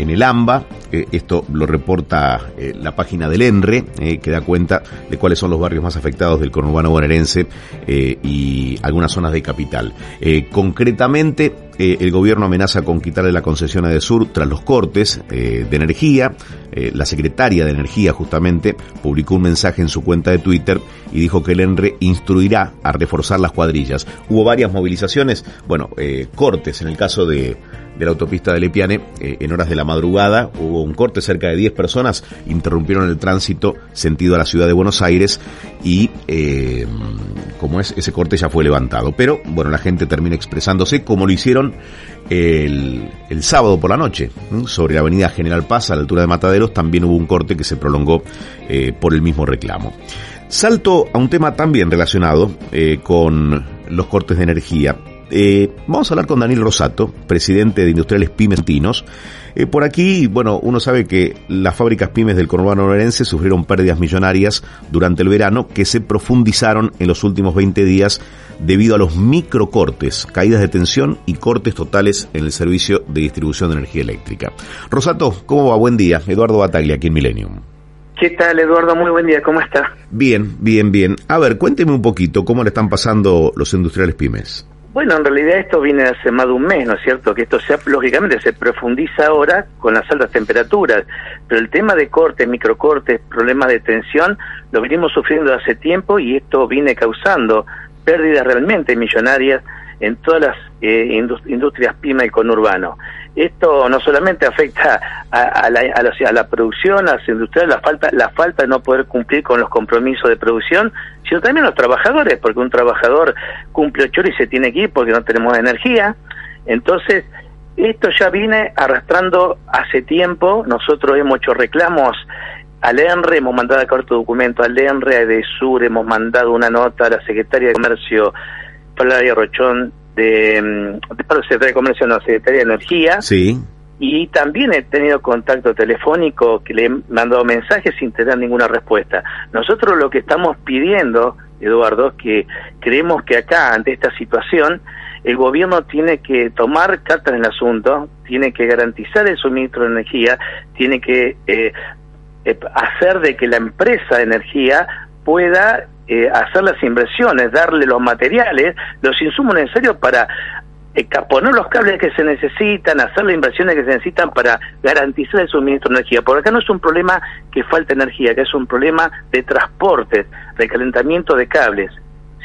en el AMBA, eh, esto lo reporta eh, la página del ENRE, que da cuenta de cuáles son los barrios más afectados del conurbano bonaerense y algunas zonas de capital. concretamente, el gobierno amenaza con quitarle la concesión a Sur tras los cortes de energía. la secretaria de Energía, justamente, publicó un mensaje en su cuenta de Twitter y dijo que el ENRE instruirá a reforzar las cuadrillas. Hubo varias movilizaciones, bueno, cortes en el caso de de la autopista de Lepiane, eh, en horas de la madrugada hubo un corte, cerca de 10 personas interrumpieron el tránsito sentido a la ciudad de Buenos Aires y eh, como es, ese corte ya fue levantado. Pero bueno, la gente termina expresándose como lo hicieron el, sábado por la noche, sobre la avenida General Paz a la altura de Mataderos, también hubo un corte que se prolongó eh, por el mismo reclamo. Salto a un tema también relacionado con los cortes de energía eh, vamos a hablar con Daniel Rosato, presidente de Industriales Pimentinos. Eh, por aquí, bueno, uno sabe que las fábricas pymes del conurbano norense sufrieron pérdidas millonarias durante el verano que se profundizaron en los últimos 20 días debido a los microcortes, caídas de tensión y cortes totales en el servicio de distribución de energía eléctrica. Rosato, ¿cómo va? Buen día. Eduardo Bataglia, aquí en Millennium. ¿Qué tal, Eduardo? Muy buen día. ¿Cómo está? Bien, bien, bien. A ver, cuénteme un poquito cómo le están pasando los industriales pymes. Bueno, en realidad esto viene hace más de un mes, ¿no es cierto? Que esto sea, lógicamente se profundiza ahora con las altas temperaturas, pero el tema de cortes, microcortes, problemas de tensión, lo venimos sufriendo hace tiempo y esto viene causando pérdidas realmente millonarias en todas las eh, industrias pyme y conurbano. Esto no solamente afecta a, la, a, la, producción, a las industriales, la falta, la falta de no poder cumplir con los compromisos de producción, sino también los trabajadores, porque un trabajador cumple ocho horas y se tiene que ir porque no tenemos energía. Entonces, esto ya viene arrastrando hace tiempo, nosotros hemos hecho reclamos al ENRE, hemos mandado a corto documento al ENRE, a EDESUR, hemos mandado una nota a la Secretaria de Comercio, Flavia Rochón, de, mm, de, Secretaría de Comercio, no, Secretaría de Energía. Sí. Y también he tenido contacto telefónico que le he mandado mensajes sin tener ninguna respuesta. Nosotros lo que estamos pidiendo, Eduardo, es que creemos que acá, ante esta situación, el gobierno tiene que tomar cartas en el asunto, tiene que garantizar el suministro de energía, tiene que eh, eh, hacer de que la empresa de energía pueda eh, hacer las inversiones, darle los materiales, los insumos necesarios para eh, poner los cables que se necesitan, hacer las inversiones que se necesitan para garantizar el suministro de energía. Por acá no es un problema que falta energía, que es un problema de transporte, de calentamiento de cables,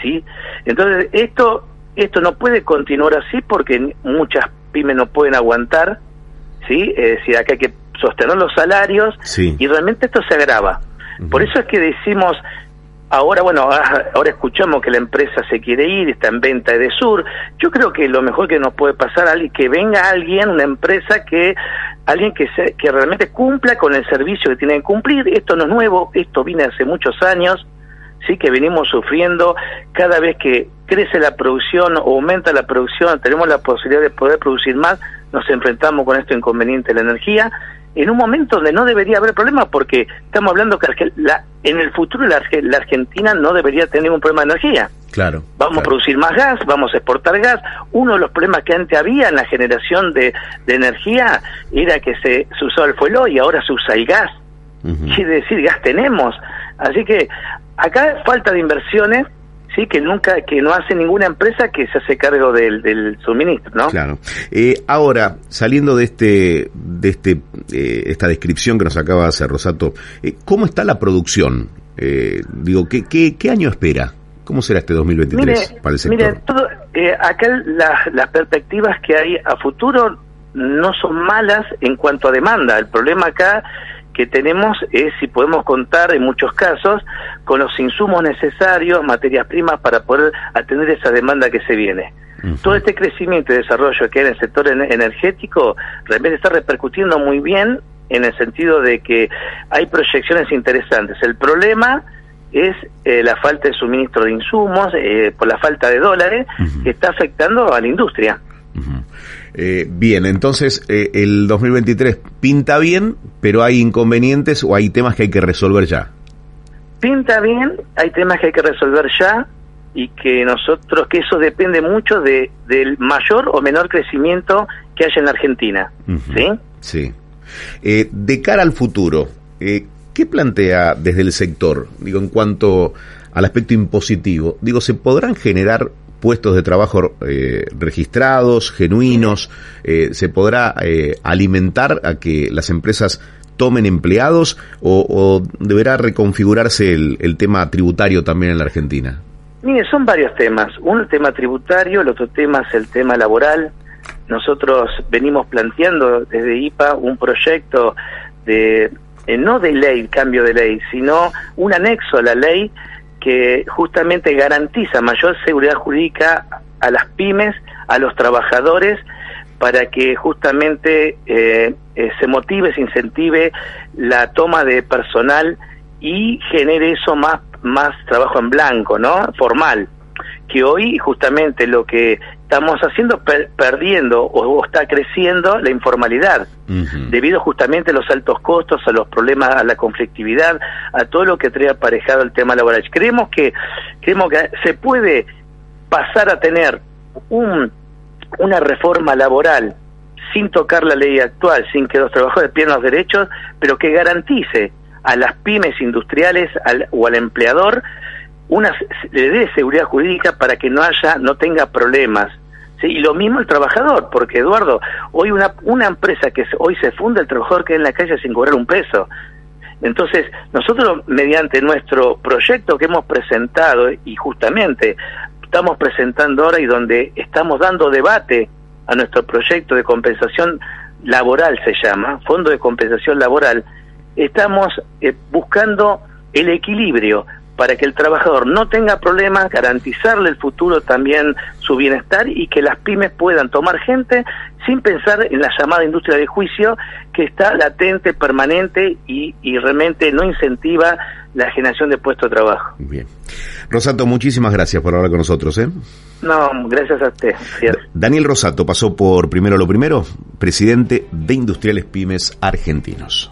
¿sí? Entonces, esto esto no puede continuar así porque muchas pymes no pueden aguantar, ¿sí? Es decir, acá hay que sostener los salarios y realmente esto se agrava. Por eso es que decimos, Ahora, bueno, ahora escuchamos que la empresa se quiere ir, está en venta de Sur. Yo creo que lo mejor que nos puede pasar es que venga alguien, una empresa que alguien que se, que realmente cumpla con el servicio que tiene que cumplir. Esto no es nuevo, esto viene hace muchos años, sí que venimos sufriendo cada vez que crece la producción aumenta la producción, tenemos la posibilidad de poder producir más, nos enfrentamos con este inconveniente de la energía en un momento donde no debería haber problema porque estamos hablando que la, en el futuro la, Argentina no debería tener ningún problema de energía. Claro. Vamos a producir más gas, vamos a exportar gas. Uno de los problemas que antes había en la generación de, energía era que se, usaba el fuelo y ahora se usa el gas. Quiere decir, gas tenemos. Así que acá falta de inversiones sí que nunca que no hace ninguna empresa que se hace cargo del, suministro no claro. Eh, ahora saliendo de este de este eh, esta descripción que nos acaba de hacer Rosato eh, cómo está la producción digo qué, qué, año espera cómo será este 2023 para el sector mire todo, acá las perspectivas que hay a futuro no son malas en cuanto a demanda. El problema acá que tenemos es si podemos contar en muchos casos con los insumos necesarios, materias primas para poder atender esa demanda que se viene. Todo este crecimiento y desarrollo que hay en el sector energético realmente está repercutiendo muy bien en el sentido de que hay proyecciones interesantes. El problema es eh, la falta de suministro de insumos, eh, por la falta de dólares, que está afectando a la industria. Eh, bien, entonces el 2023 pinta bien, pero hay inconvenientes o hay temas que hay que resolver ya. Pinta bien, hay temas que hay que resolver ya y que nosotros, que eso depende mucho de, del mayor o menor crecimiento que haya en la Argentina. ¿Sí? Sí. Eh, de cara al futuro, eh, ¿qué plantea desde el sector? Digo, en cuanto al aspecto impositivo, digo, ¿se podrán generar puestos de trabajo eh, registrados, genuinos? ¿Se podrá alimentar a que las empresas tomen empleados o, deberá reconfigurarse el, tema tributario también en la Argentina? Mire, son varios temas. El tema tributario, el otro tema es el tema laboral, nosotros venimos planteando desde IPA un proyecto de eh, no de ley, cambio de ley, sino un anexo a la ley que justamente garantiza mayor seguridad jurídica a las pymes, a los trabajadores, para que justamente eh, eh, se motive, se incentive la toma de personal y genere eso más, más trabajo en blanco, ¿no? Formal que hoy justamente lo que estamos haciendo perdiendo o, está creciendo la informalidad debido justamente a los altos costos, a los problemas, a la conflictividad, a todo lo que trae aparejado el tema laboral. Creemos que creemos que se puede pasar a tener un, una reforma laboral sin tocar la ley actual, sin que los trabajadores pierdan los derechos, pero que garantice a las pymes industriales o al empleador una le dé seguridad jurídica para que no haya no tenga problemas ¿sí? y lo mismo el trabajador porque Eduardo hoy una una empresa que hoy se funda el trabajador queda en la calle sin cobrar un peso entonces nosotros mediante nuestro proyecto que hemos presentado y justamente estamos presentando ahora y donde estamos dando debate a nuestro proyecto de compensación laboral se llama fondo de compensación laboral estamos eh, buscando el equilibrio para que el trabajador no tenga problemas, garantizarle el futuro también su bienestar y que las pymes puedan tomar gente sin pensar en la llamada industria de juicio que está latente, permanente y, realmente no incentiva la generación de puestos de trabajo. Bien. Rosato, muchísimas gracias por hablar con nosotros. ¿eh? No, gracias a usted. Daniel Rosato pasó por Primero lo Primero, presidente de Industriales Pymes Argentinos.